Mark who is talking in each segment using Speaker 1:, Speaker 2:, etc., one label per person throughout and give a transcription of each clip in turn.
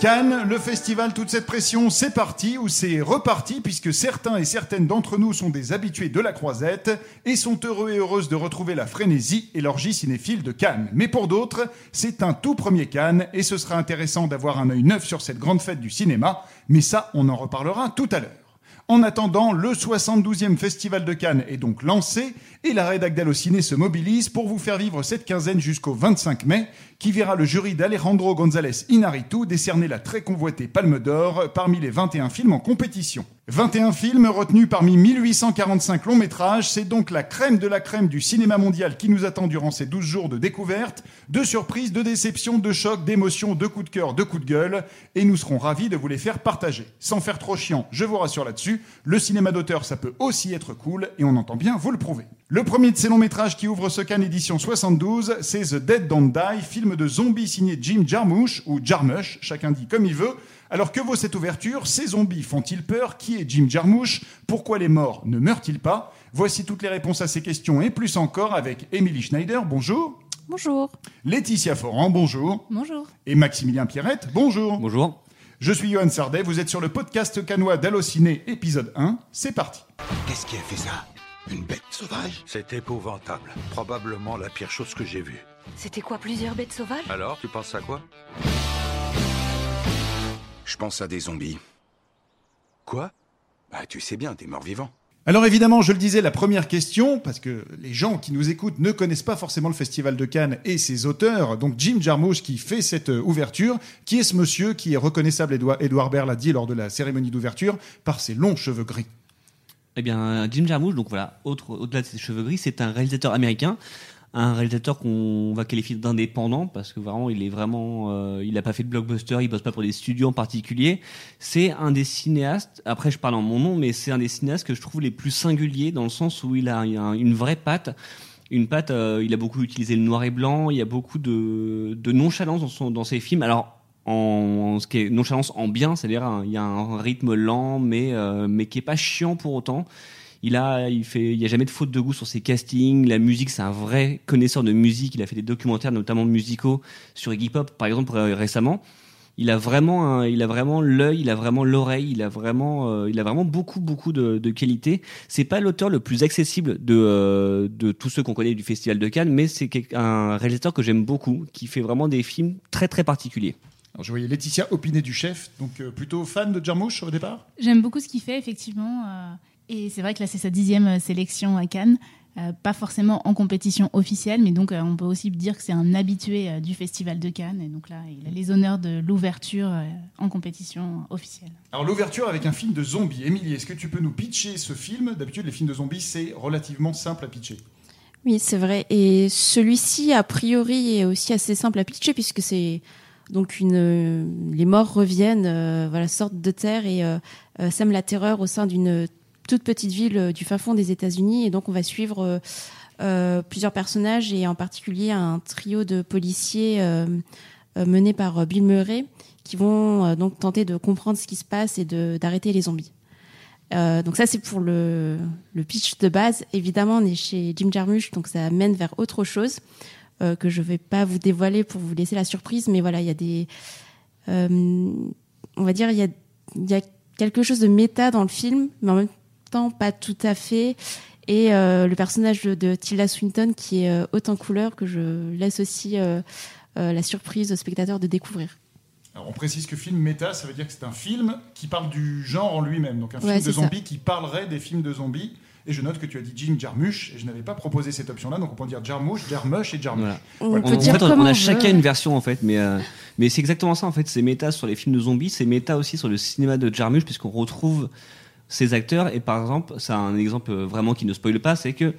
Speaker 1: Cannes, le festival, toute cette pression, c'est parti ou c'est reparti puisque certains et certaines d'entre nous sont des habitués de la croisette et sont heureux et heureuses de retrouver la frénésie et l'orgie cinéphile de Cannes. Mais pour d'autres, c'est un tout premier Cannes et ce sera intéressant d'avoir un œil neuf sur cette grande fête du cinéma, mais ça, on en reparlera tout à l'heure. En attendant, le 72e Festival de Cannes est donc lancé et la rédac d'Allociné se mobilise pour vous faire vivre cette quinzaine jusqu'au 25 mai, qui verra le jury d'Alejandro González Inarritu décerner la très convoitée Palme d'Or parmi les 21 films en compétition. 21 films retenus parmi 1845 longs métrages, c'est donc la crème de la crème du cinéma mondial qui nous attend durant ces 12 jours de découverte, de surprises, de déceptions, de chocs, d'émotions, de coups de cœur, de coups de gueule, et nous serons ravis de vous les faire partager. Sans faire trop chiant, je vous rassure là-dessus, le cinéma d'auteur ça peut aussi être cool, et on entend bien vous le prouver. Le premier de ces longs métrages qui ouvre ce Cannes édition 72, c'est The Dead Don't Die, film de zombies signé Jim Jarmusch, ou Jarmusch, chacun dit comme il veut, alors que vaut cette ouverture? Ces zombies font-ils peur? Qui est Jim Jarmusch? Pourquoi les morts ne meurent-ils pas? Voici toutes les réponses à ces questions et plus encore avec Emily Schneider, bonjour.
Speaker 2: Bonjour.
Speaker 1: Laetitia Foran, bonjour.
Speaker 2: Bonjour.
Speaker 1: Et Maximilien Pierrette, bonjour.
Speaker 3: Bonjour.
Speaker 1: Je suis Johan Sardet, vous êtes sur le podcast canois d'Allociné, épisode 1. C'est parti.
Speaker 4: Qu'est-ce qui a fait ça? Une bête sauvage?
Speaker 5: C'est épouvantable. Probablement la pire chose que j'ai vue.
Speaker 2: C'était quoi plusieurs bêtes sauvages?
Speaker 5: Alors, tu penses à quoi?
Speaker 4: Je pense à des zombies.
Speaker 5: Quoi?
Speaker 4: Bah, tu sais bien, des morts vivants.
Speaker 1: Alors évidemment, je le disais, la première question, parce que les gens qui nous écoutent ne connaissent pas forcément le Festival de Cannes et ses auteurs. Donc Jim Jarmusch qui fait cette euh, ouverture. Qui est ce monsieur qui est reconnaissable, Edouard Baird l'a dit lors de la cérémonie d'ouverture, par ses longs cheveux gris
Speaker 3: Eh bien, Jim Jarmusch, donc voilà, autre, au-delà de ses cheveux gris, c'est un réalisateur américain un réalisateur qu'on va qualifier d'indépendant parce que vraiment il est vraiment euh, il a pas fait de blockbuster il bosse pas pour des studios en particulier. C'est un des cinéastes après je parle en mon nom mais c'est un des cinéastes que je trouve les plus singuliers dans le sens où il a, une vraie patte. Une patte euh, il a beaucoup utilisé le noir et blanc il y a beaucoup de, de nonchalance dans, son, dans ses films. Alors en, ce qui est nonchalance en bien c'est-à-dire il y a un rythme lent mais euh, mais qui est pas chiant pour autant il a, il fait, il y a jamais de faute de goût sur ses castings. La musique, c'est un vrai connaisseur de musique. Il a fait des documentaires, notamment musicaux, sur Iggy Pop, par exemple, euh, récemment. Il a vraiment, il a vraiment l'œil, il a vraiment l'oreille, il a vraiment, euh, il a vraiment beaucoup, beaucoup de, de qualités. C'est pas l'auteur le plus accessible de, euh, de tous ceux qu'on connaît du Festival de Cannes, mais c'est un réalisateur que j'aime beaucoup, qui fait vraiment des films très, très particuliers.
Speaker 1: Alors, je voyais Laetitia opiner du chef, donc plutôt fan de Jarmusch au départ?
Speaker 2: J'aime beaucoup ce qu'il fait, effectivement. Et c'est vrai que là, c'est sa dixième euh, sélection à Cannes. Euh, pas forcément en compétition officielle, mais donc euh, on peut aussi dire que c'est un habitué du Festival de Cannes. Et donc là, il a les honneurs de l'ouverture en compétition officielle.
Speaker 1: Alors l'ouverture avec un film de zombies. Émilie, est-ce que tu peux nous pitcher ce film? D'habitude, les films de zombies, c'est relativement simple à pitcher.
Speaker 6: Oui, c'est vrai. Et celui-ci, a priori, est aussi assez simple à pitcher puisque c'est donc une, les morts reviennent, voilà, sortent de terre et sèment la terreur au sein d'une toute petite ville euh, du fin fond des États-Unis. Et donc, on va suivre euh, euh, plusieurs personnages et en particulier un trio de policiers menés par Bill Murray qui vont donc tenter de comprendre ce qui se passe et d'arrêter les zombies. donc ça c'est pour le, le, pitch de base. Évidemment on est chez Jim Jarmusch donc ça mène vers autre chose que je vais pas vous dévoiler pour vous laisser la surprise. Mais voilà il y a des on va dire il y a, y a quelque chose de méta dans le film, mais en même pas tout à fait. Et euh, le personnage de, Tilda Swinton qui est euh, haute en couleur, que je laisse aussi euh, la surprise au spectateur de découvrir.
Speaker 1: Alors on précise que film méta, ça veut dire que c'est un film qui parle du genre en lui-même. Donc un film de zombies qui parlerait des films de zombies. Et je note que tu as dit Jim Jarmusch, et je n'avais pas proposé cette option-là, donc on peut dire Jarmusch, Jarmusch et Jarmusch.
Speaker 3: On, peut dire on, a chacun une version en fait, mais, mais c'est exactement ça en fait. C'est méta sur les films de zombies, c'est méta aussi sur le cinéma de Jarmusch, puisqu'on retrouve ces acteurs. Et par exemple, c'est un exemple vraiment qui ne spoile pas, c'est que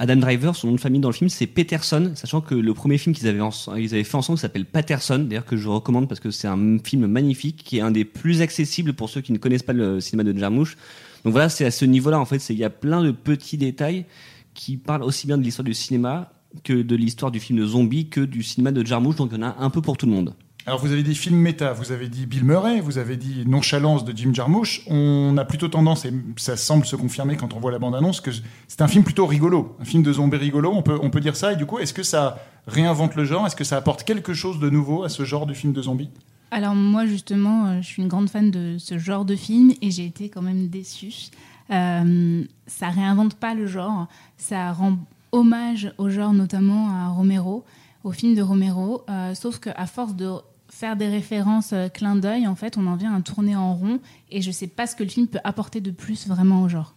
Speaker 3: Adam Driver, son nom de famille dans le film, c'est Peterson, sachant que le premier film qu'ils avaient, ils avaient fait ensemble s'appelle Patterson, d'ailleurs que je recommande parce que c'est un film magnifique, qui est un des plus accessibles pour ceux qui ne connaissent pas le cinéma de Jarmusch. Donc voilà, c'est à ce niveau-là, en fait, il y a plein de petits détails qui parlent aussi bien de l'histoire du cinéma que de l'histoire du film de zombie que du cinéma de Jarmusch, donc il y en a un peu pour tout le monde.
Speaker 1: Alors vous avez dit film méta, vous avez dit Bill Murray, vous avez dit nonchalance de Jim Jarmusch. On a plutôt tendance, et ça semble se confirmer quand on voit la bande-annonce, que c'est un film plutôt rigolo, un film de zombies rigolo, on peut, on peut dire ça. Et du coup, est-ce que ça réinvente le genre? Est-ce que ça apporte quelque chose de nouveau à ce genre de film de zombies?
Speaker 2: Alors moi justement, euh, je suis une grande fan de ce genre de film et j'ai été quand même déçue. Euh, ça réinvente pas le genre, ça rend hommage au genre notamment à Romero, au film de Romero, euh, sauf qu'à force de faire des références euh, clin d'œil, en fait, on en vient à tourner en rond et je sais pas ce que le film peut apporter de plus vraiment au genre.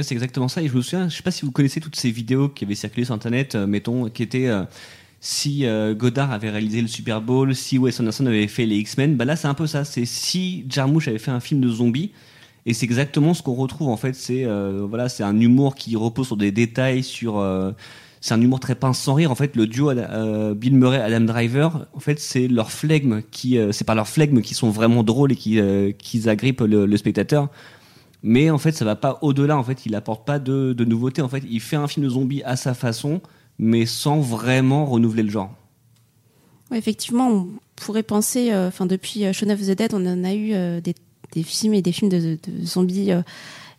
Speaker 3: C'est exactement ça. Et je me souviens, je sais pas si vous connaissez toutes ces vidéos qui avaient circulé sur Internet, euh, mettons, qui étaient euh, si euh, Godard avait réalisé le Super Bowl, si Wes Anderson avait fait les X-Men. Bah là, c'est un peu ça. C'est si Jarmusch avait fait un film de zombies. Et c'est exactement ce qu'on retrouve en fait. C'est voilà, c'est un humour qui repose sur des détails, sur c'est un humour très pince sans rire. En fait, le duo euh, Bill Murray Adam Driver, en fait, c'est leur flegme qui, euh, c'est par leur flegme qui sont vraiment drôles et qui, euh, qui agrippent le, spectateur. Mais en fait, ça va pas au-delà. En fait, il apporte pas de, de nouveautés. En fait, il fait un film de zombies à sa façon, mais sans vraiment renouveler le genre.
Speaker 6: Ouais, effectivement, on pourrait penser, enfin depuis Shaun of the Dead, on en a eu des, des films et des films de zombies.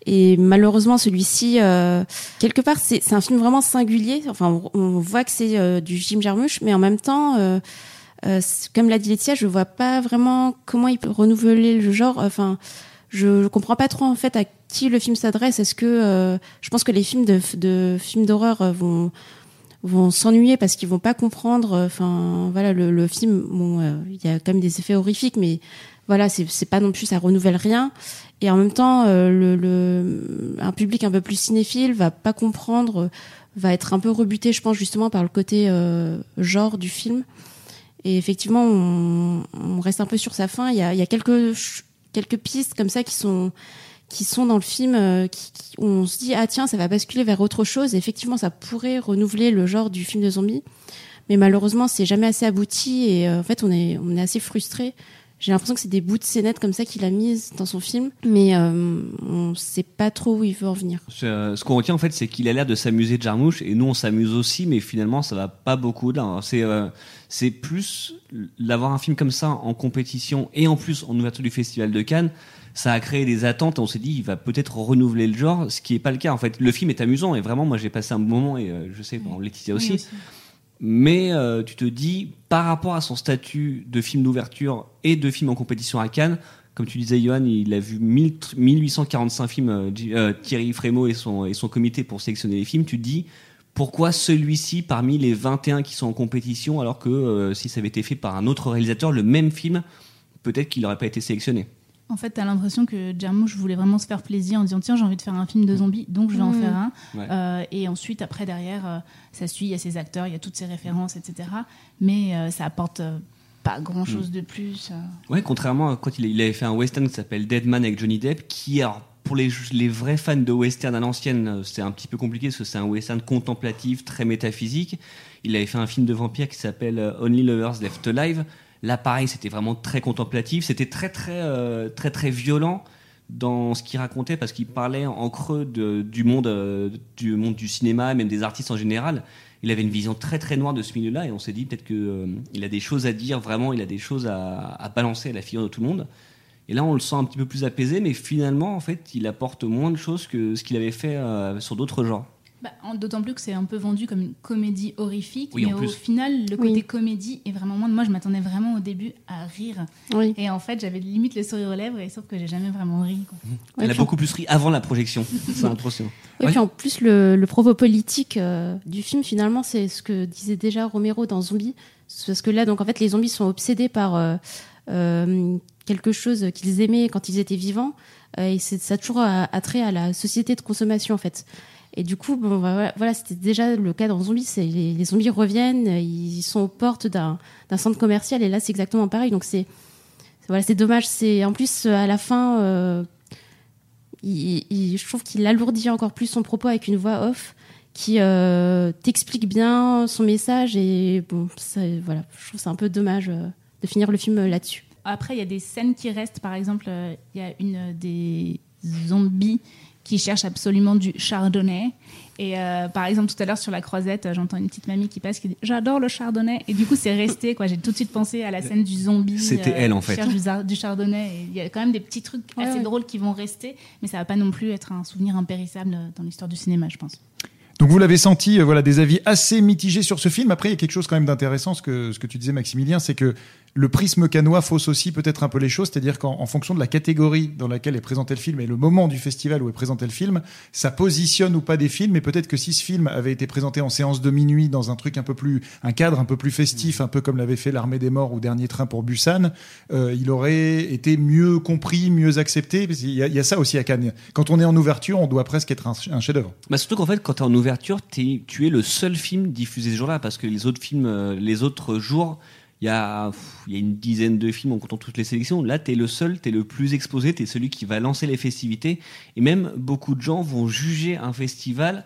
Speaker 6: Et malheureusement, celui-ci, euh, quelque part, c'est un film vraiment singulier. Enfin, on, on voit que c'est euh, du Jim Jarmusch, mais en même temps, euh, euh, comme l'a dit Laetitia, je vois pas vraiment comment il peut renouveler le genre. Enfin, je, je comprends pas trop en fait à qui le film s'adresse. Est-ce que euh, je pense que les films de, de films d'horreur euh, vont vont s'ennuyer parce qu'ils vont pas comprendre. euh, Enfin, voilà, le, le film, bon, euh, il y a quand même des effets horrifiques, mais voilà, c'est pas non plus, ça renouvelle rien. Et en même temps, euh, le, le, un public un peu plus cinéphile va pas comprendre, euh, va être un peu rebuté, je pense, justement par le côté euh, genre du film. Et effectivement, on, on reste un peu sur sa fin. Il y a, y a quelques quelques pistes comme ça qui sont qui sont dans le film euh, qui, on se dit ah tiens ça va basculer vers autre chose. Et effectivement ça pourrait renouveler le genre du film de zombie mais malheureusement c'est jamais assez abouti. Et euh, en fait on est on est assez frustré j'ai l'impression que c'est des bouts de scénettes comme ça qu'il a mises dans son film mais euh, on sait pas trop où il veut en venir
Speaker 3: Ce, ce qu'on retient en fait, c'est qu'il a l'air de s'amuser de Jarmusch, et nous on s'amuse aussi, mais finalement ça va pas beaucoup là. hein. C'est euh, c'est plus l'avoir un film comme ça en compétition et en plus en ouverture du festival de Cannes. Ça a créé des attentes et on s'est dit il va peut-être renouveler le genre, ce qui est pas le cas en fait. Le film est amusant et vraiment moi j'ai passé un bon moment et euh, je sais bon, Laetitia aussi.
Speaker 2: Oui,
Speaker 3: Mais euh, tu te dis, par rapport à son statut de film d'ouverture et de film en compétition à Cannes, comme tu disais, Johan, il a vu 1000 1845 films, euh, euh, Thierry Frémaux et son, et son comité pour sélectionner les films. Tu te dis, pourquoi celui-ci parmi les 21 qui sont en compétition, alors que si ça avait été fait par un autre réalisateur, le même film, peut-être qu'il n'aurait pas été sélectionné?
Speaker 2: En fait, t'as l'impression que Jarmusch voulait vraiment se faire plaisir en disant tiens j'ai envie de faire un film de zombies donc je vais en
Speaker 6: Mm.
Speaker 2: faire un.
Speaker 3: Ouais.
Speaker 2: Euh, et ensuite après derrière euh, ça suit, il y a ses acteurs, il y a toutes ses références etc. Mais euh, ça apporte euh, pas grand chose de plus. euh.
Speaker 3: Ouais, contrairement à quand il, il avait fait un western qui s'appelle Dead Man avec Johnny Depp, qui, alors, pour les, les vrais fans de western à l'ancienne, c'est un petit peu compliqué parce que c'est un western contemplatif, très métaphysique. Il avait fait un film de vampire qui s'appelle Only Lovers Left Alive. Là, pareil, c'était vraiment très contemplatif. C'était très, très, euh, très, très violent dans ce qu'il racontait parce qu'il parlait en creux du monde, euh, du monde du cinéma, même des artistes en général. Il avait une vision très très noire de ce milieu-là et on s'est dit peut-être que euh, a des choses à dire vraiment, il a des choses à, balancer à la figure de tout le monde. Et là, on le sent un petit peu plus apaisé, mais finalement, en fait, il apporte moins de choses que ce qu'il avait fait sur d'autres genres.
Speaker 2: Bah, D'autant plus que c'est un peu vendu comme une comédie horrifique,
Speaker 3: Oui,
Speaker 2: mais au final le
Speaker 6: Oui.
Speaker 2: côté comédie est vraiment moins. Moi je m'attendais vraiment au début à rire
Speaker 6: oui
Speaker 2: et en fait j'avais limite le sourire aux lèvres et sauf que j'ai jamais vraiment ri. quoi.
Speaker 6: Ouais,
Speaker 3: Elle a
Speaker 6: en-
Speaker 3: beaucoup plus ri avant la projection. C'est impressionnant.
Speaker 6: Et puis en plus, le, le propos politique euh, du film, finalement, c'est ce que disait déjà Romero dans Zombie. C'est Parce que là, donc en fait, les zombies sont obsédés par euh, euh, quelque chose qu'ils aimaient quand ils étaient vivants. Euh, et c'est ça a toujours attrait à la société de consommation, en fait. Et du coup, bon, bah, voilà, c'était déjà le cas dans Zombie. C'est les, zombies reviennent, ils sont aux portes d'un centre commercial, et là, c'est exactement pareil. Donc c'est voilà, c'est dommage. C'est en plus à la fin. euh, je trouve qu'il alourdit encore plus son propos avec une voix off qui euh, t'explique bien son message et bon voilà je trouve c'est un peu dommage euh, de finir le film là-dessus
Speaker 2: Après il y a des scènes qui restent. Par exemple il y a une des zombies qui cherche absolument du chardonnay. Et euh, par exemple, tout à l'heure sur la croisette, euh, j'entends une petite mamie qui passe qui dit J'adore le chardonnay. Et du coup, c'est resté. quoi. J'ai tout de suite pensé à la scène du zombie.
Speaker 3: C'était elle, en
Speaker 2: qui
Speaker 3: fait.
Speaker 2: cherche du, chardonnay. Et Il y a quand même des petits trucs
Speaker 6: Ouais,
Speaker 2: assez
Speaker 6: ouais.
Speaker 2: drôles qui vont rester. Mais ça va pas non plus être un souvenir impérissable dans l'histoire du cinéma, je pense.
Speaker 1: Donc vous l'avez senti, euh, voilà, des avis assez mitigés sur ce film. Après, il y a quelque chose quand même d'intéressant, ce que, ce que tu disais, Maximilien, c'est que le prisme canois fausse aussi peut-être un peu les choses, c'est-à-dire qu'en en fonction de la catégorie dans laquelle est présenté le film et le moment du festival où est présenté le film, ça positionne ou pas des films. Et peut-être que si ce film avait été présenté en séance de minuit dans un truc un peu plus, un cadre un peu plus festif, un peu comme l'avait fait l'Armée des Morts ou Dernier Train pour Busan, euh, il aurait été mieux compris, mieux accepté. Qu'il y, a- il y a ça aussi à Cannes. Quand on est en ouverture, on doit presque être un, chef-d'œuvre.
Speaker 3: Bah surtout qu'en fait, quand tu es en ouverture, t'es- tu es le seul film diffusé ce jour-là, parce que les autres films, euh, les autres jours, il y, a, il y a une dizaine de films en comptant toutes les sélections. Là, tu es le seul, tu es le plus exposé, tu es celui qui va lancer les festivités. Et même beaucoup de gens vont juger un festival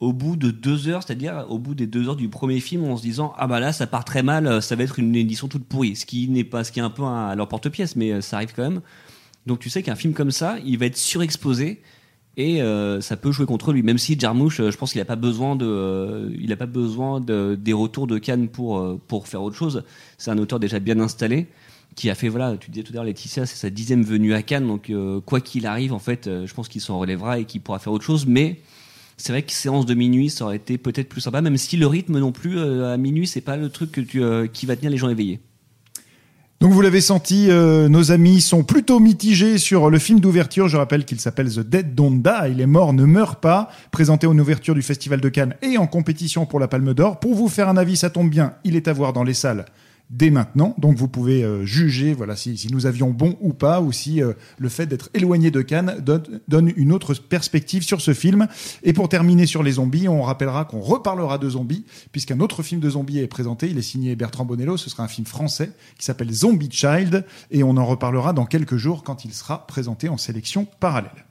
Speaker 3: au bout de deux heures, c'est-à-dire au bout des deux heures du premier film, en se disant ah bah là ça part très mal, ça va être une édition toute pourrie, ce qui n'est pas, ce qui est un peu à leur porte-pièce, mais euh, ça arrive quand même. Donc tu sais qu'un film comme ça, il va être surexposé et euh, ça peut jouer contre lui. Même si Jarmusch, euh, je pense qu'il n'a pas besoin de, euh, il a pas besoin de, des retours de Cannes pour euh, pour faire autre chose. C'est un auteur déjà bien installé qui a fait voilà, tu disais tout à l'heure Laetitia, c'est sa dixième venue à Cannes, donc euh, quoi qu'il arrive, en fait, euh, je pense qu'il s'en relèvera et qu'il pourra faire autre chose. Mais c'est vrai que séance de minuit, ça aurait été peut-être plus sympa, même si le rythme non plus à minuit, c'est pas le truc que tu, qui va tenir les gens éveillés.
Speaker 1: Donc vous l'avez senti, euh, nos amis sont plutôt mitigés sur le film d'ouverture. Je rappelle qu'il s'appelle The Dead Don't Die, les morts ne meurent pas, présenté en ouverture du Festival de Cannes et en compétition pour la Palme d'Or. Pour vous faire un avis, ça tombe bien, il est à voir dans les salles dès maintenant. Donc vous pouvez euh, juger voilà si, nous avions bon ou pas, ou si euh, le fait d'être éloigné de Cannes donne, donne une autre perspective sur ce film. Et pour terminer sur les zombies, on rappellera qu'on reparlera de zombies, puisqu'un autre film de zombies est présenté. Il est signé Bertrand Bonello. Ce sera un film français qui s'appelle Zombie Child, et on en reparlera dans quelques jours quand il sera présenté en sélection parallèle.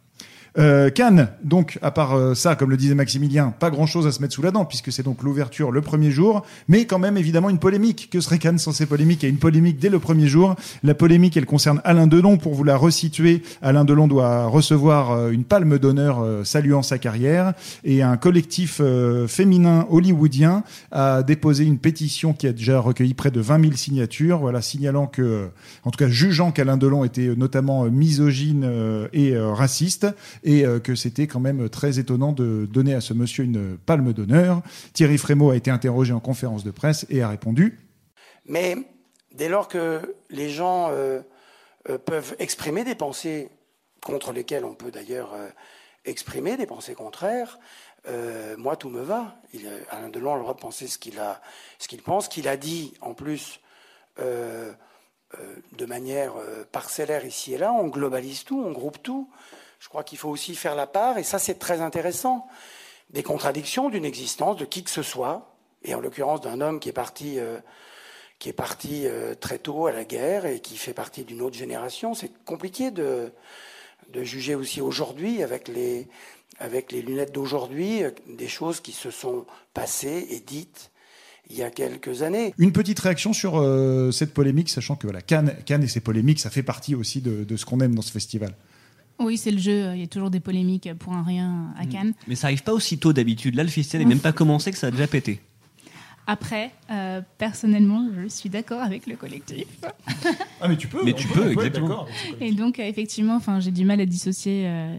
Speaker 1: Euh, Cannes, donc, à part euh, ça, comme le disait Maximilien, pas grand chose à se mettre sous la dent, puisque c'est donc l'ouverture le premier jour, mais quand même évidemment une polémique. Que serait Cannes sans ces polémiques a une polémique dès le premier jour. La polémique, elle concerne Alain Delon. Pour vous la resituer, Alain Delon doit recevoir euh, une palme d'honneur euh, saluant sa carrière, et un collectif euh, féminin hollywoodien a déposé une pétition qui a déjà recueilli près de 20 000 signatures, voilà, signalant que, en tout cas, jugeant qu'Alain Delon était notamment misogyne et raciste, et euh, que c'était quand même très étonnant de donner à ce monsieur une palme d'honneur. Thierry Frémaux a été interrogé en conférence de presse et a répondu
Speaker 7: Mais dès lors que les gens euh, euh, peuvent exprimer des pensées contre lesquelles on peut d'ailleurs exprimer des pensées contraires, moi tout me va. Alain Delon a le droit de penser ce qu'il ce qu'il pense, qu'il a dit en plus de manière parcellaire ici et là. On globalise tout, on groupe tout. Je crois qu'il faut aussi faire la part, et ça c'est très intéressant, des contradictions d'une existence de qui que ce soit, et en l'occurrence d'un homme qui est parti, euh, qui est parti euh, très tôt à la guerre et qui fait partie d'une autre génération. C'est compliqué de, de juger aussi aujourd'hui avec les, avec les lunettes d'aujourd'hui euh, des choses qui se sont passées et dites il y a quelques années.
Speaker 1: Une petite réaction sur cette polémique, sachant que voilà, Cannes, et ses polémiques, ça fait partie aussi de ce qu'on aime dans ce festival.
Speaker 2: Oui, c'est le jeu. Il y a toujours des polémiques pour un rien à Cannes.
Speaker 3: Mais ça arrive pas aussitôt d'habitude. Là, le festival n'est même pas commencé que ça a déjà pété.
Speaker 2: Après, euh, personnellement, je suis d'accord avec le collectif.
Speaker 1: Ah mais tu peux,
Speaker 3: Mais tu peut, peux, peut exactement.
Speaker 2: Et donc, euh, effectivement, enfin, j'ai du mal à dissocier euh,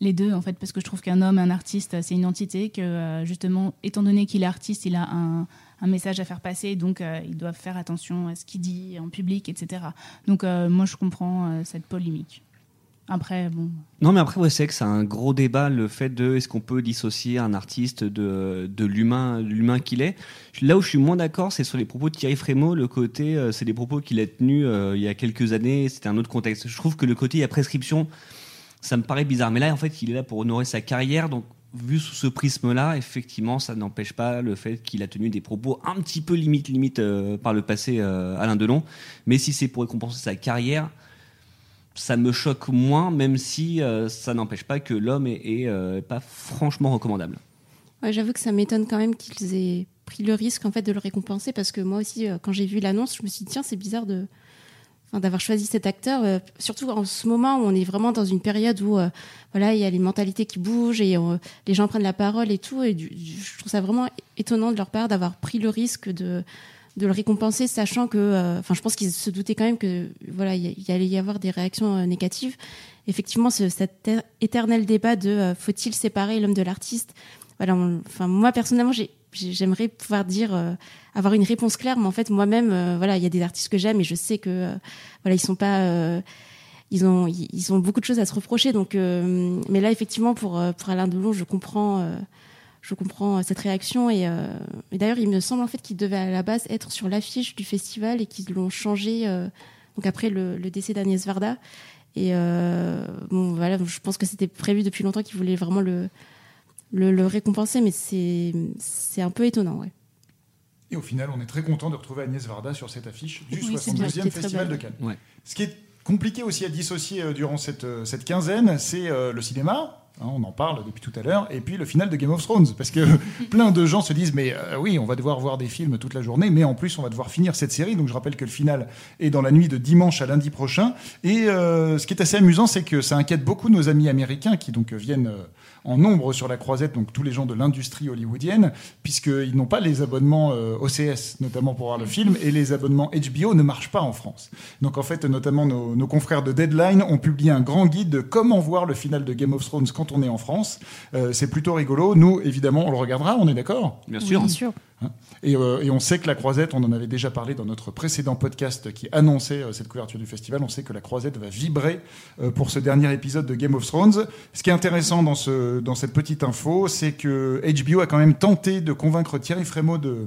Speaker 2: les deux, en fait, parce que je trouve qu'un homme, un artiste, c'est une entité que, euh, justement, étant donné qu'il est artiste, il a un, un message à faire passer, donc euh, il doit faire attention à ce qu'il dit en public, etc. Donc, euh, moi, je comprends euh, cette polémique. Après, bon.
Speaker 3: Non, mais après, ouais, c'est que c'est un gros débat, le fait de est-ce qu'on peut dissocier un artiste de, de l'humain l'humain qu'il est? Là où je suis moins d'accord, c'est sur les propos de Thierry Frémaux, le côté, euh, c'est des propos qu'il a tenus euh, il y a quelques années, c'était un autre contexte. Je trouve que le côté, il y a prescription, ça me paraît bizarre. Mais là, en fait, il est là pour honorer sa carrière, donc vu sous ce prisme-là, effectivement, ça n'empêche pas le fait qu'il a tenu des propos un petit peu limite, limite euh, par le passé, Alain Delon. Mais si c'est pour récompenser sa carrière, ça me choque moins, même si euh, ça n'empêche pas que l'homme est, est, euh, pas franchement recommandable.
Speaker 6: J'avoue que ça m'étonne quand même qu'ils aient pris le risque en fait de le récompenser parce que moi aussi, euh, quand j'ai vu l'annonce, je me suis dit tiens, c'est bizarre de d'avoir choisi cet acteur, euh, surtout en ce moment où on est vraiment dans une période où voilà, il y a les mentalités qui bougent et les gens prennent la parole et tout. Et je trouve ça vraiment étonnant de leur part d'avoir pris le risque de de le récompenser, sachant que, euh, enfin, je pense qu'ils se doutaient quand même que voilà, il allait y avoir des réactions euh, négatives. Effectivement, ce, cet éternel débat de euh, faut-il séparer l'homme de l'artiste? Voilà, enfin moi personnellement, j'ai j'aimerais pouvoir dire avoir une réponse claire mais en fait moi-même voilà il y a des artistes que j'aime et je sais que voilà ils sont pas ils ont ils ont beaucoup de choses à se reprocher donc mais là effectivement pour pour Alain Delon je comprends je comprends cette réaction et, et d'ailleurs il me semble en fait qu'il devait à la base être sur l'affiche du festival et qu'ils l'ont changé donc après le, le décès d'Agnès Varda et bon voilà je pense que c'était prévu depuis longtemps qu'ils voulaient vraiment le le, récompenser, mais c'est un peu étonnant, ouais.
Speaker 1: Et au final, on est très content de retrouver Agnès Varda sur cette affiche du 72e Festival de Cannes. Ce qui est compliqué aussi à dissocier euh, durant cette, euh, cette quinzaine, c'est euh, le cinéma, Hein, on en parle depuis tout à l'heure. Et puis le final de Game of Thrones. Parce que plein de gens se disent, mais euh, oui, on va devoir voir des films toute la journée, mais en plus, on va devoir finir cette série. Donc je rappelle que le final est dans la nuit de dimanche à lundi prochain. Et euh, ce qui est assez amusant, c'est que ça inquiète beaucoup nos amis américains qui donc viennent euh, en nombre sur la croisette, donc tous les gens de l'industrie hollywoodienne, puisqu'ils n'ont pas les abonnements OCS, notamment pour voir le film, et les abonnements HBO ne marchent pas en France. Donc en fait, notamment nos, nos confrères de Deadline ont publié un grand guide de comment voir le final de Game of Thrones quand on est en France. Euh, c'est plutôt rigolo. Nous, évidemment, on le regardera, on est d'accord
Speaker 3: Bien sûr.
Speaker 6: Bien sûr.
Speaker 1: Hein euh, et, on sait que la Croisette, on en avait déjà parlé dans notre précédent podcast qui annonçait euh, cette couverture du festival, on sait que la Croisette va vibrer pour ce dernier épisode de Game of Thrones. Ce qui est intéressant dans, ce, dans cette petite info, c'est que HBO a quand même tenté de convaincre Thierry Frémaux de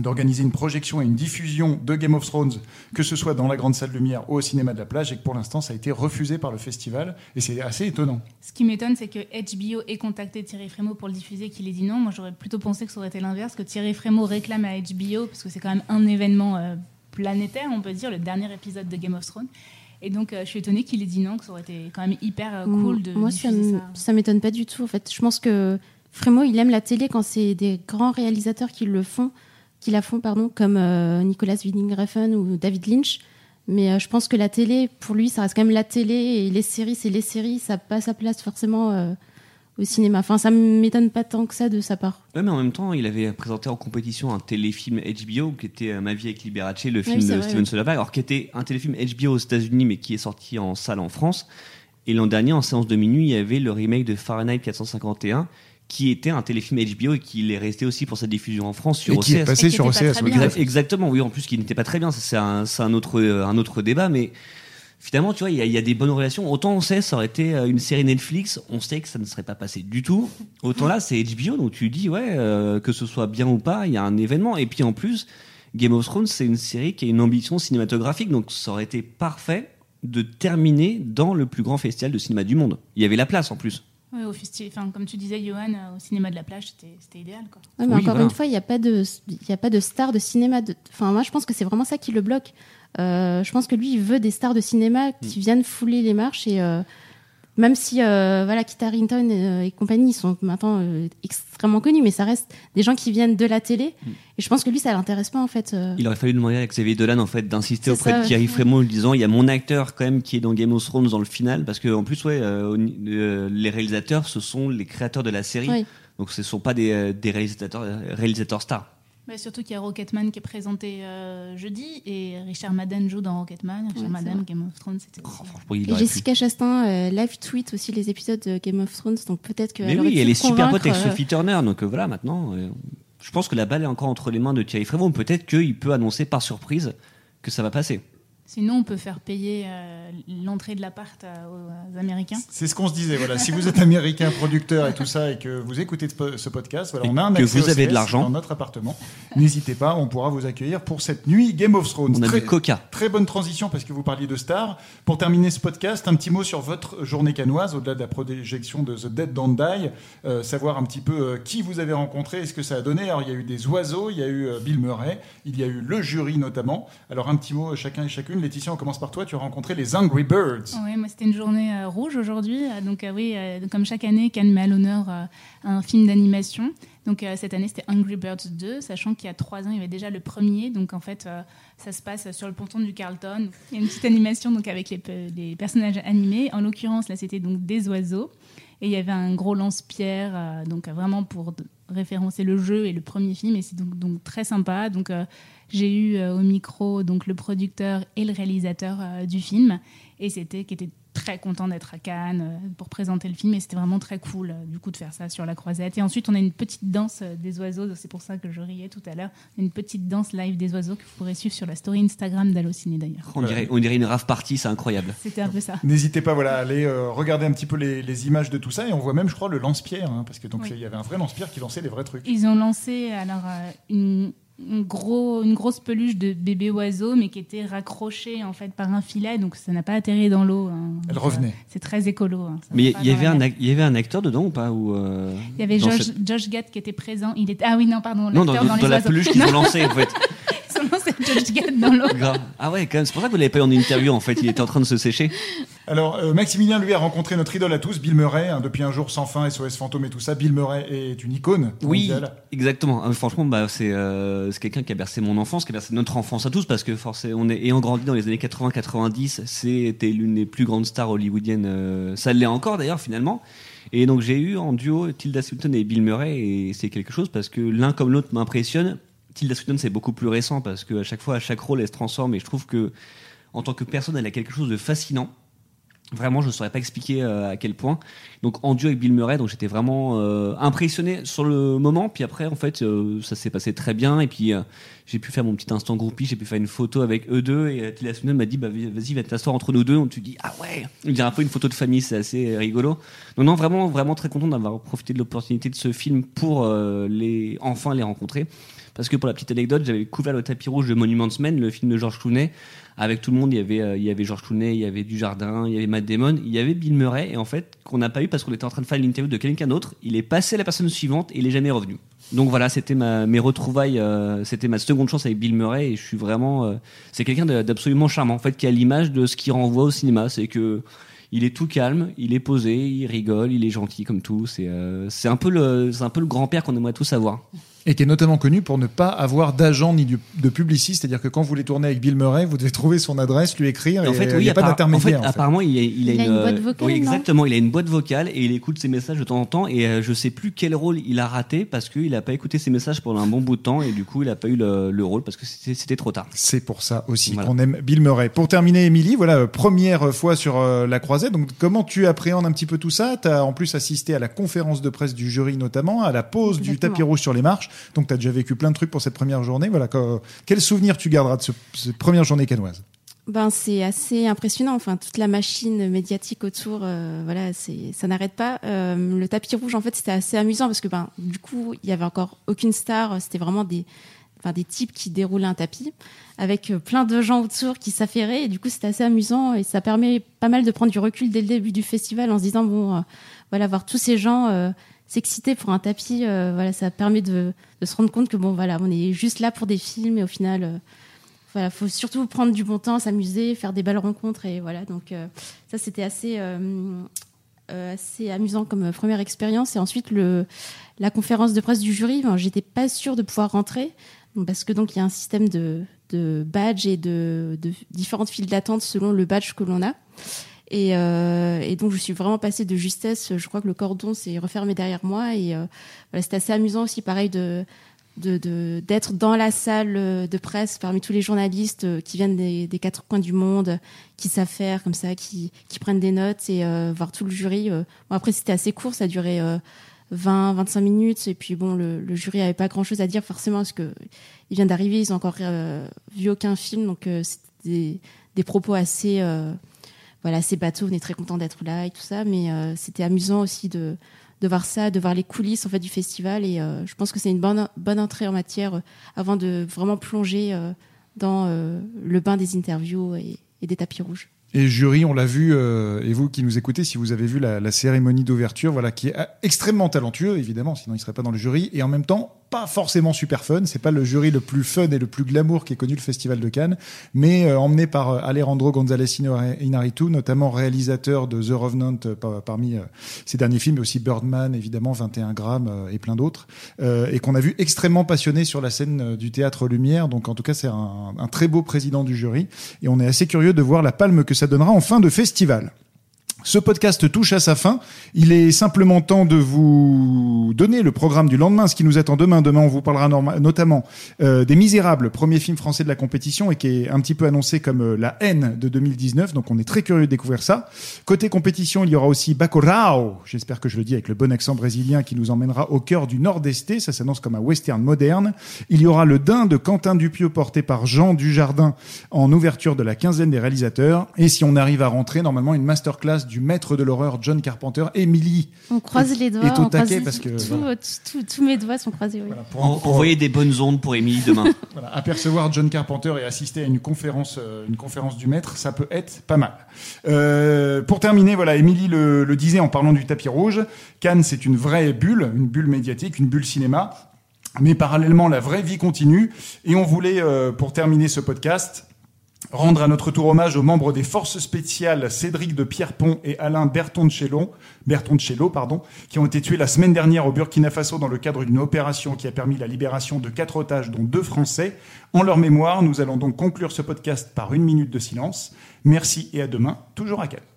Speaker 1: d'organiser une projection et une diffusion de Game of Thrones, que ce soit dans la grande salle lumière ou au cinéma de la plage, et que pour l'instant ça a été refusé par le festival, et c'est assez étonnant.
Speaker 2: Ce qui m'étonne, c'est que HBO ait contacté Thierry Frémaux pour le diffuser, qu'il ait dit non. Moi j'aurais plutôt pensé que ça aurait été l'inverse, que Thierry Frémaux réclame à HBO, parce que c'est quand même un événement euh, planétaire, on peut dire, le dernier épisode de Game of Thrones. Et donc, euh, je suis étonnée qu'il ait dit non, que ça aurait été quand même hyper euh, cool de
Speaker 6: Moi,
Speaker 2: diffuser
Speaker 6: ça. ça m'étonne pas du tout. En fait, je pense que Frémaux, il aime la télé quand c'est des grands réalisateurs qui le font qui la font, pardon, comme euh, Nicolas Winding Refn ou David Lynch. Mais euh, je pense que la télé, pour lui, ça reste quand même la télé et les séries, c'est les séries, ça n'a pas sa place forcément euh, au cinéma. Enfin, ça m'étonne pas tant que ça de sa part.
Speaker 3: Ouais, mais en même temps, il avait présenté en compétition un téléfilm HBO qui était Ma vie avec Liberace, le film de Steven Soderbergh, alors qui était un téléfilm HBO aux États-Unis, mais qui est sorti en salle en France. Et l'an dernier, en séance de minuit, il y avait le remake de Fahrenheit 451 qui était un téléfilm HBO et qui est resté aussi pour sa diffusion en France sur
Speaker 1: et qui est passé sur OCS.
Speaker 3: Exactement, oui, en plus qui n'était pas très bien, c'est un, un, autre, euh, un autre débat, mais finalement, tu vois, il y, a des bonnes relations. Autant on sait, ça aurait été euh, une série Netflix, on sait que ça ne serait pas passé du tout. Autant là, c'est HBO, donc tu dis, ouais, euh, que ce soit bien ou pas, il y a un événement. Et puis en plus, Game of Thrones, c'est une série qui a une ambition cinématographique, donc ça aurait été parfait de terminer dans le plus grand festival de cinéma du monde. Il y avait la place en plus.
Speaker 2: Oui, au enfin, comme tu disais, Johan, euh, au cinéma de la plage, c'était idéal. Quoi.
Speaker 6: mais encore une fois, il n'y a, pas de, a pas de star de cinéma. De... Enfin, moi, je pense que c'est vraiment ça qui le bloque. Euh, je pense que lui, il veut des stars de cinéma qui mm. viennent fouler les marches et, euh, même si euh, voilà Kit Harington et, compagnie sont maintenant euh, extrêmement connus mais ça reste des gens qui viennent de la télé. Mm. et je pense que lui ça l'intéresse pas en fait euh.
Speaker 3: il aurait fallu demander à Xavier Dolan en fait d'insister auprès de Thierry Frémont en lui disant il y a mon acteur quand même qui est dans Game of Thrones dans le final parce que en plus ouais les réalisateurs ce sont les créateurs de la série. Donc ce sont pas des, des réalisateurs réalisateurs stars
Speaker 2: surtout qu'il y a Rocketman qui est présenté euh, jeudi et Richard Madden joue dans Rocketman. Richard Madden, Game of Thrones, c'était.
Speaker 6: Oh, et Jessica Chastain euh, live tweet aussi les épisodes de Game of Thrones, donc peut-être que.
Speaker 3: Mais oui, elle est super pote avec Sophie Turner, donc euh, voilà, maintenant, je pense que la balle est encore entre les mains de Thierry Frémont. Peut-être qu'il peut annoncer par surprise que ça va passer.
Speaker 2: Sinon, on peut faire payer euh, l'entrée de l'appart aux Américains.
Speaker 1: C'est ce qu'on se disait. Voilà, si vous êtes américain, producteur et tout ça, et que vous écoutez ce podcast, voilà, on a un
Speaker 3: que vous avez de l'argent
Speaker 1: dans notre appartement. N'hésitez pas, on pourra vous accueillir pour cette nuit Game of Thrones.
Speaker 3: On a très, coca.
Speaker 1: Très bonne transition parce que vous parliez de stars. Pour terminer ce podcast, un petit mot sur votre journée canoise, au-delà de la projection de The Dead Don't Die, euh, savoir un petit peu euh, qui vous avez rencontré et ce que ça a donné? Alors, il y a eu des oiseaux, il y a eu Bill Murray, il y a eu le jury notamment. Alors, un petit mot chacun et chacune. Laetitia, on commence par toi. Tu as rencontré les Angry Birds.
Speaker 2: Oui, moi c'était une journée euh, rouge aujourd'hui. Euh, donc euh, oui, comme chaque année, Cannes met à l'honneur un film d'animation. Donc cette année c'était Angry Birds 2, sachant qu'il y a trois ans il y avait déjà le premier. Donc en fait ça se passe sur le ponton du Carlton. Il y a une petite animation donc avec les, personnages animés. En l'occurrence là c'était donc des oiseaux. Et il y avait un gros lance-pierre, donc vraiment pour référencer le jeu et le premier film. Et c'est donc, donc très sympa. Donc j'ai eu euh, au micro donc le producteur et le réalisateur euh, du film et c'était qui était très content d'être à Cannes euh, pour présenter le film et c'était vraiment très cool euh, du coup de faire ça sur la croisette. Et ensuite on a une petite danse euh, des oiseaux, c'est pour ça que je riais tout à l'heure, une petite danse live des oiseaux que vous pourrez suivre sur la story Instagram d'Allociné d'ailleurs.
Speaker 3: On dirait, on dirait une rave party, c'est incroyable.
Speaker 2: C'était un peu ça.
Speaker 1: N'hésitez pas voilà, à aller euh, regarder un petit peu les, les images de tout ça et on voit même, je crois, le lance-pierre, hein, parce que donc
Speaker 2: Oui.
Speaker 1: il y avait un vrai lance-pierre qui lançait des vrais trucs.
Speaker 2: Ils ont lancé alors euh, une, une gros, une grosse peluche de bébé oiseau, mais qui était raccrochée en fait par un filet, donc ça n'a pas atterri dans l'eau. hein.
Speaker 1: Elle
Speaker 2: Donc,
Speaker 1: revenait.
Speaker 2: euh, C'est très écolo. hein.
Speaker 3: Mais il y, avait un, il y avait un acteur dedans ou pas ou euh,
Speaker 2: Il y avait Josh,
Speaker 3: cette-
Speaker 2: Josh Gad qui était présent. Il était ah oui non pardon
Speaker 3: Non, dans,
Speaker 2: dans,
Speaker 3: la peluche qu'ils ont lancée en fait.
Speaker 2: Dans l'eau.
Speaker 3: Grave. Ah ouais, quand même. C'est pour ça que vous l'avez pas eu en interview en fait. Il était en train de se sécher.
Speaker 1: Alors, euh, Maximilien, lui, a rencontré notre idole à tous, Bill Murray, hein, depuis un jour sans fin, SOS Fantôme et tout ça. Bill Murray est une icône
Speaker 3: Oui,
Speaker 1: mondiale.
Speaker 3: exactement. Ah, franchement, bah, c'est euh, c'est quelqu'un qui a bercé mon enfance, qui a bercé notre enfance à tous, parce que forcément, on est ayant grandi dans les années 80-90, c'était l'une des plus grandes stars hollywoodiennes. euh, ça l'est encore d'ailleurs finalement. Et donc j'ai eu en duo Tilda Swinton et Bill Murray, et c'est quelque chose parce que l'un comme l'autre m'impressionne. Tilda Swinton c'est beaucoup plus récent parce qu'à chaque fois, à chaque rôle, elle se transforme, et je trouve que en tant que personne, elle a quelque chose de fascinant. Vraiment, je ne saurais pas expliquer euh, à quel point. Donc en duo avec Bill Murray, donc j'étais vraiment euh, impressionné sur le moment. Puis après, en fait, euh, ça s'est passé très bien. Et puis euh, j'ai pu faire mon petit instant groupie, j'ai pu faire une photo avec eux deux. Et euh, Tilda Swinton m'a dit, bah, vas-y, va t'asseoir entre nous deux. On te dit, ah ouais, il y a un peu une photo de famille, c'est assez rigolo. Donc non, vraiment, vraiment très content d'avoir profité de l'opportunité de ce film pour euh, les enfin les rencontrer. Parce que pour la petite anecdote, j'avais couvert le tapis rouge de Monuments Men, le film de George Clooney. Avec tout le monde, il y avait, euh, il y avait George Clooney, il y avait Dujardin, il y avait Matt Damon, il y avait Bill Murray, et en fait, qu'on n'a pas eu parce qu'on était en train de faire l'interview de quelqu'un d'autre. Il est passé à la personne suivante et il est jamais revenu. Donc voilà, c'était ma, mes retrouvailles, euh, c'était ma seconde chance avec Bill Murray, et je suis vraiment, euh, c'est quelqu'un de- d'absolument charmant, en fait, qui a l'image de ce qu'il renvoie au cinéma, c'est que il est tout calme, il est posé, il rigole, il est gentil comme tout. C'est euh, un peu le, un peu le grand-père qu'on aimerait tous avoir.
Speaker 1: Et qui est notamment connu pour ne pas avoir d'agent ni de, publiciste. C'est-à-dire que quand vous voulez tourner avec Bill Murray, vous devez trouver son adresse, lui écrire.
Speaker 3: Et en
Speaker 1: et,
Speaker 3: fait,
Speaker 1: il
Speaker 3: oui,
Speaker 1: n'y a pas d'intermédiaire.
Speaker 3: En fait,
Speaker 1: en fait.
Speaker 3: apparemment, il a, il a
Speaker 6: Il a une boîte vocale,
Speaker 3: Oui, exactement. Il a une boîte vocale et il écoute ses messages de temps en temps. Et euh, je sais plus quel rôle il a raté parce qu'il n'a pas écouté ses messages pendant un bon bout de temps et du coup, il n'a pas eu le, le rôle parce que c'était trop tard.
Speaker 1: C'est pour ça aussi
Speaker 3: Voilà.
Speaker 1: qu'on aime Bill Murray. Pour terminer, Émilie, voilà, euh, première fois sur euh, la croisette. Donc, comment tu appréhendes un petit peu tout ça? Tu as en plus assisté à la conférence de presse du jury, notamment, à la pause du tapis rouge sur les marches. Donc, tu as déjà vécu plein de trucs pour cette première journée. Voilà, que- quel souvenir tu garderas de ce- cette première journée canoise?
Speaker 6: Ben c'est assez impressionnant. Enfin, toute la machine médiatique autour, euh, voilà, ça n'arrête pas. Euh, le tapis rouge, en fait, c'était assez amusant parce que ben du coup, il y avait encore aucune star. C'était vraiment des, enfin des types qui déroulaient un tapis avec euh, plein de gens autour qui s'affairaient. Du coup, c'était assez amusant et ça permet pas mal de prendre du recul dès le début du festival en se disant bon, voilà, voir tous ces gens. S'exciter pour un tapis, euh, voilà, ça permet de, se rendre compte que bon, voilà, on est juste là pour des films et au final, euh, voilà, faut surtout prendre du bon temps, s'amuser, faire des belles rencontres et voilà. Donc euh, ça, c'était assez euh, assez amusant comme première expérience. Et ensuite le la conférence de presse du jury, ben, j'étais pas sûre de pouvoir rentrer parce que donc il y a un système de de badge et de différentes files d'attente selon le badge que l'on a. Et, euh, et donc je suis vraiment passée de justesse. Je crois que le cordon s'est refermé derrière moi et euh, c'était assez amusant aussi, pareil d'être dans la salle de presse parmi tous les journalistes euh, qui viennent des, quatre coins du monde, qui s'affairent comme ça, qui prennent des notes et euh, voir tout le jury. euh. Bon, après c'était assez court, ça euh, 20 25 minutes et puis bon le, jury avait pas grand chose à dire forcément parce que ils viennent d'arriver, ils ont encore vu aucun film donc c'était des, propos assez voilà, assez bateau, on est très content d'être là et tout ça, mais euh, c'était amusant aussi de, de voir ça, de voir les coulisses en fait du festival et euh, je pense que c'est une bonne bonne entrée en matière euh, avant de vraiment plonger dans le bain des interviews et, des tapis rouges.
Speaker 1: Et jury, on l'a vu, et vous qui nous écoutez, si vous avez vu la, cérémonie d'ouverture, voilà, qui est extrêmement talentueux, évidemment, sinon il serait pas dans le jury, et en même temps pas forcément super fun. C'est pas le jury le plus fun et le plus glamour qui ait connu le Festival de Cannes, mais euh, emmené par euh, Alejandro González Inarritu, notamment réalisateur de The Revenant euh, par- parmi euh, ses derniers films, mais aussi Birdman, évidemment, 21 grammes et plein d'autres, et qu'on a vu extrêmement passionné sur la scène du théâtre Lumière. Donc en tout cas, c'est un très beau président du jury, et on est assez curieux de voir la palme que ça donnera en fin de festival. Ce podcast touche à sa fin. Il est simplement temps de vous donner le programme du lendemain, ce qui nous attend demain. Demain, on vous parlera notamment euh, des Misérables, premier film français de la compétition et qui est un petit peu annoncé comme euh, la haine de 2019. Donc, on est très curieux de découvrir ça. Côté compétition, il y aura aussi Bacurau, j'espère que je le dis avec le bon accent brésilien, qui nous emmènera au cœur du Nord-Est. Ça s'annonce comme un western moderne. Il y aura le Dain de Quentin Dupieux porté par Jean Dujardin en ouverture de la quinzaine des réalisateurs. Et si on arrive à rentrer, normalement, une masterclass du maître de l'horreur John Carpenter, Emily.
Speaker 6: On croise les doigts.
Speaker 1: Est au
Speaker 6: on
Speaker 1: taquet parce que,
Speaker 6: tout-
Speaker 1: voilà.
Speaker 6: tout- tous mes doigts sont croisés. Oui.
Speaker 1: Voilà, pour-
Speaker 3: En-
Speaker 1: pour-
Speaker 3: Envoyez des bonnes ondes pour Émilie demain.
Speaker 1: voilà, apercevoir John Carpenter et assister à une conférence, euh, une conférence du maître, ça peut être pas mal. Euh, pour terminer, voilà, Émilie le, le disait en parlant du tapis rouge, Cannes c'est une vraie bulle, une bulle médiatique, une bulle cinéma. Mais parallèlement, la vraie vie continue. Et on voulait, euh, pour terminer ce podcast, rendre à notre tour hommage aux membres des forces spéciales Cédric de Pierrepont et Alain Bertoncello, Bertoncello pardon, qui ont été tués la semaine dernière au Burkina Faso dans le cadre d'une opération qui a permis la libération de quatre otages, dont deux Français. En leur mémoire, nous allons donc conclure ce podcast par une minute de silence. Merci et à demain, toujours à Cannes.